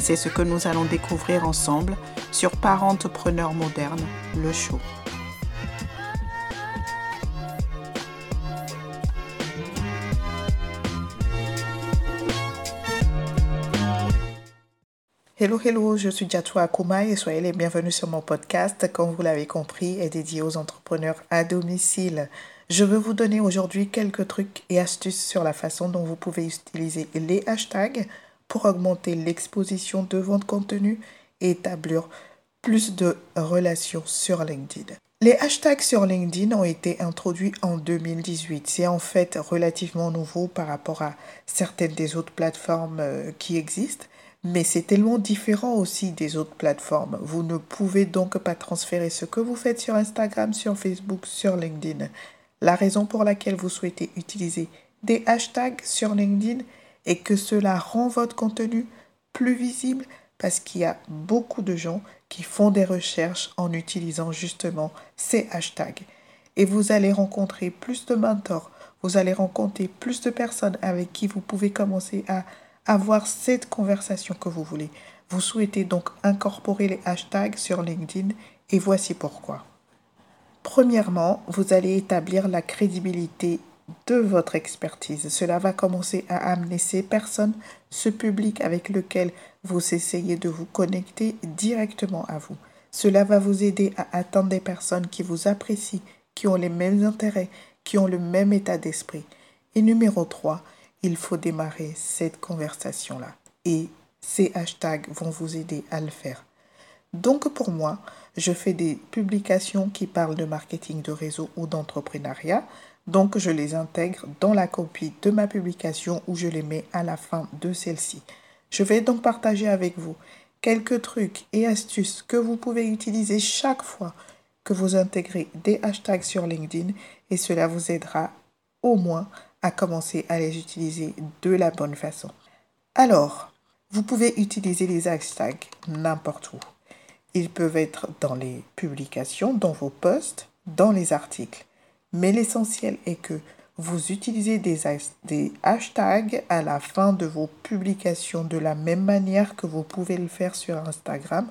C'est ce que nous allons découvrir ensemble sur Parentepreneur moderne, le show. Hello, hello, je suis Jatua Akuma et soyez les bienvenus sur mon podcast, comme vous l'avez compris, est dédié aux entrepreneurs à domicile. Je veux vous donner aujourd'hui quelques trucs et astuces sur la façon dont vous pouvez utiliser les hashtags pour augmenter l'exposition de votre contenu et établir plus de relations sur LinkedIn. Les hashtags sur LinkedIn ont été introduits en 2018. C'est en fait relativement nouveau par rapport à certaines des autres plateformes euh, qui existent, mais c'est tellement différent aussi des autres plateformes. Vous ne pouvez donc pas transférer ce que vous faites sur Instagram, sur Facebook, sur LinkedIn. La raison pour laquelle vous souhaitez utiliser des hashtags sur LinkedIn est que cela rend votre contenu plus visible parce qu'il y a beaucoup de gens qui font des recherches en utilisant justement ces hashtags. Et vous allez rencontrer plus de mentors, vous allez rencontrer plus de personnes avec qui vous pouvez commencer à avoir cette conversation que vous voulez. Vous souhaitez donc incorporer les hashtags sur LinkedIn et voici pourquoi. Premièrement, vous allez établir la crédibilité de votre expertise. Cela va commencer à amener ces personnes, ce public avec lequel vous essayez de vous connecter directement à vous. Cela va vous aider à atteindre des personnes qui vous apprécient, qui ont les mêmes intérêts, qui ont le même état d'esprit. Et numéro 3, il faut démarrer cette conversation-là. Et ces hashtags vont vous aider à le faire. Donc pour moi, je fais des publications qui parlent de marketing de réseau ou d'entrepreneuriat. Donc je les intègre dans la copie de ma publication ou je les mets à la fin de celle-ci. Je vais donc partager avec vous quelques trucs et astuces que vous pouvez utiliser chaque fois que vous intégrez des hashtags sur LinkedIn et cela vous aidera au moins à commencer à les utiliser de la bonne façon. Alors, vous pouvez utiliser les hashtags n'importe où. Ils peuvent être dans les publications, dans vos posts, dans les articles. Mais l'essentiel est que vous utilisez des, hashtags à la fin de vos publications de la même manière que vous pouvez le faire sur Instagram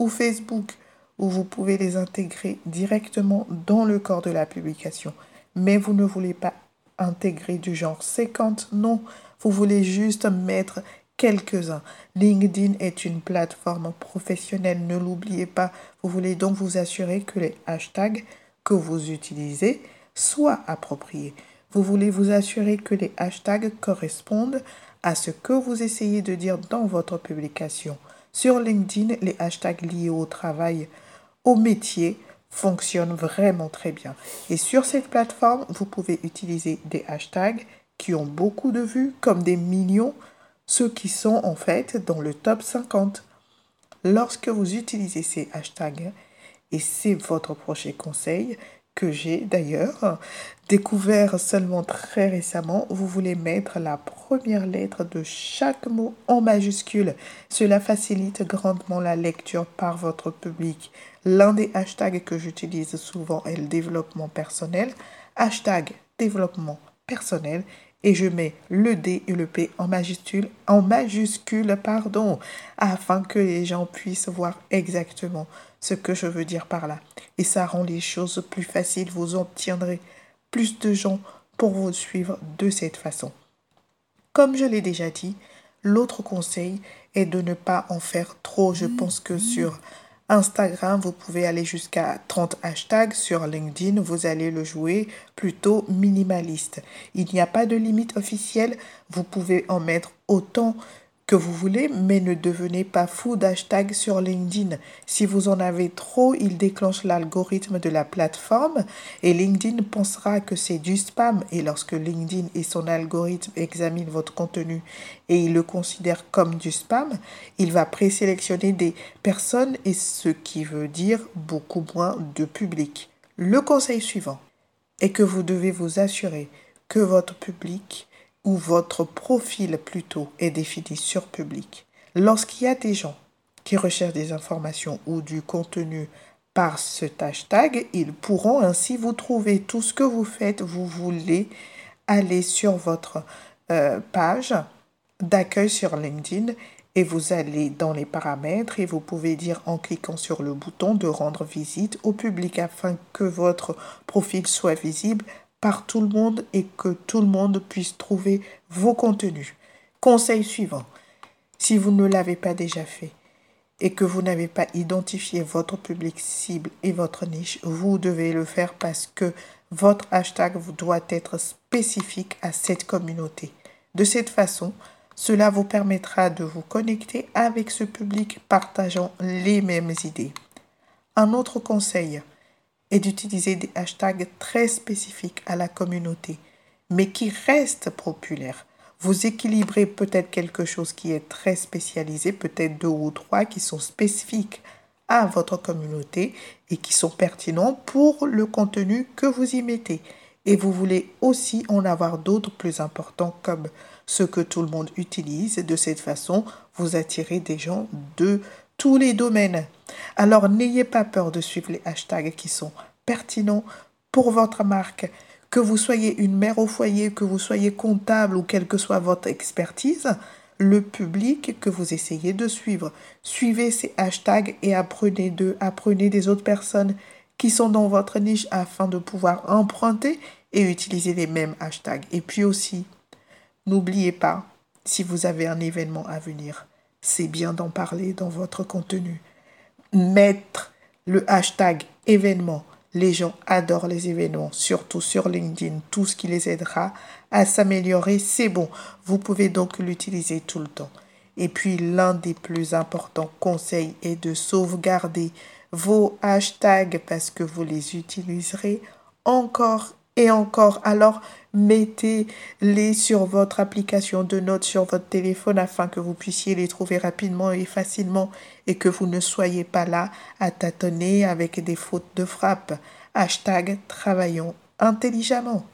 ou Facebook, où vous pouvez les intégrer directement dans le corps de la publication. Mais vous ne voulez pas intégrer du genre 50, non, vous voulez juste mettre quelques-uns. LinkedIn est une plateforme professionnelle, ne l'oubliez pas. Vous voulez donc vous assurer que les hashtags que vous utilisez soient appropriés. Vous voulez vous assurer que les hashtags correspondent à ce que vous essayez de dire dans votre publication. Sur LinkedIn, les hashtags liés au travail, au métier, fonctionnent vraiment très bien. Et sur cette plateforme, vous pouvez utiliser des hashtags qui ont beaucoup de vues, comme des millions, ceux qui sont en fait dans le top 50. Lorsque vous utilisez ces hashtags, et c'est votre prochain conseil, que j'ai d'ailleurs découvert seulement très récemment, vous voulez mettre la première lettre de chaque mot en majuscule. Cela facilite grandement la lecture par votre public. L'un des hashtags que j'utilise souvent est le développement personnel. Hashtag développement personnel et je mets le D et le P en majuscule, en majuscule, pardon, afin que les gens puissent voir exactement ce que je veux dire par là. Et ça rend les choses plus faciles, vous obtiendrez plus de gens pour vous suivre de cette façon. Comme je l'ai déjà dit, l'autre conseil est de ne pas en faire trop. Je pense que sur Instagram, vous pouvez aller jusqu'à 30 hashtags. Sur LinkedIn, vous allez le jouer plutôt minimaliste. Il n'y a pas de limite officielle. Vous pouvez en mettre autant que vous voulez, mais ne devenez pas fou d'hashtag sur LinkedIn. Si vous en avez trop, il déclenche l'algorithme de la plateforme et LinkedIn pensera que c'est du spam. Et lorsque LinkedIn et son algorithme examinent votre contenu et il le considère comme du spam, il va présélectionner des personnes et ce qui veut dire beaucoup moins de public. Le conseil suivant est que vous devez vous assurer que votre public votre profil plutôt est défini sur public. Lorsqu'il y a des gens qui recherchent des informations ou du contenu par ce hashtag, ils pourront ainsi vous trouver tout ce que vous faites. Vous voulez aller sur votre euh, page d'accueil sur LinkedIn et vous allez dans les paramètres et vous pouvez dire en cliquant sur le bouton de rendre visite au public afin que votre profil soit visible par tout le monde et que tout le monde puisse trouver vos contenus. Conseil suivant, si vous ne l'avez pas déjà fait et que vous n'avez pas identifié votre public cible et votre niche, vous devez le faire parce que votre hashtag doit être spécifique à cette communauté. De cette façon, cela vous permettra de vous connecter avec ce public partageant les mêmes idées. Un autre conseil, et d'utiliser des hashtags très spécifiques à la communauté, mais qui restent populaires. Vous équilibrez peut-être quelque chose qui est très spécialisé, peut-être deux ou trois qui sont spécifiques à votre communauté et qui sont pertinents pour le contenu que vous y mettez. Et vous voulez aussi en avoir d'autres plus importants comme ce que tout le monde utilise. De cette façon, vous attirez des gens de tous les domaines. Alors n'ayez pas peur de suivre les hashtags qui sont pertinents pour votre marque. Que vous soyez une mère au foyer, que vous soyez comptable ou quelle que soit votre expertise, le public que vous essayez de suivre. Suivez ces hashtags et apprenez d'eux, apprenez des autres personnes qui sont dans votre niche afin de pouvoir emprunter et utiliser les mêmes hashtags. Et puis aussi, n'oubliez pas, si vous avez un événement à venir, c'est bien d'en parler dans votre contenu. Mettre le hashtag événement. Les gens adorent les événements, surtout sur LinkedIn. Tout ce qui les aidera à s'améliorer, c'est bon. Vous pouvez donc l'utiliser tout le temps. Et puis l'un des plus importants conseils est de sauvegarder vos hashtags parce que vous les utiliserez encore et encore. Alors, mettez-les sur votre application de notes sur votre téléphone afin que vous puissiez les trouver rapidement et facilement et que vous ne soyez pas là à tâtonner avec des fautes de frappe. Hashtag travaillons intelligemment.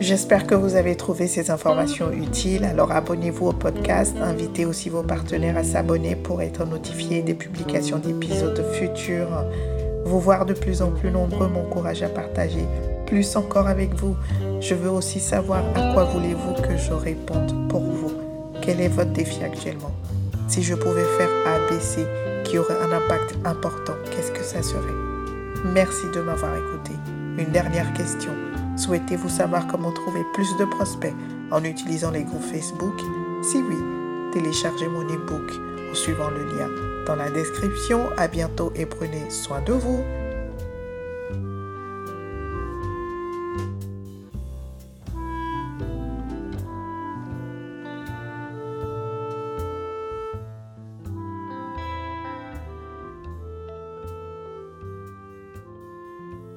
J'espère que vous avez trouvé ces informations utiles. Alors abonnez-vous au podcast, invitez aussi vos partenaires à s'abonner pour être notifiés des publications d'épisodes futurs. Vous voir de plus en plus nombreux m'encourage à partager plus encore avec vous. Je veux aussi savoir à quoi voulez-vous que je réponde pour vous. Quel est votre défi actuellement? Si je pouvais faire ABC qui aurait un impact important, qu'est-ce que ça serait? Merci de m'avoir écouté. Une dernière question. Souhaitez-vous savoir comment trouver plus de prospects en utilisant les groupes Facebook? Si oui, téléchargez mon e-book en suivant le lien dans la description. À bientôt et prenez soin de vous.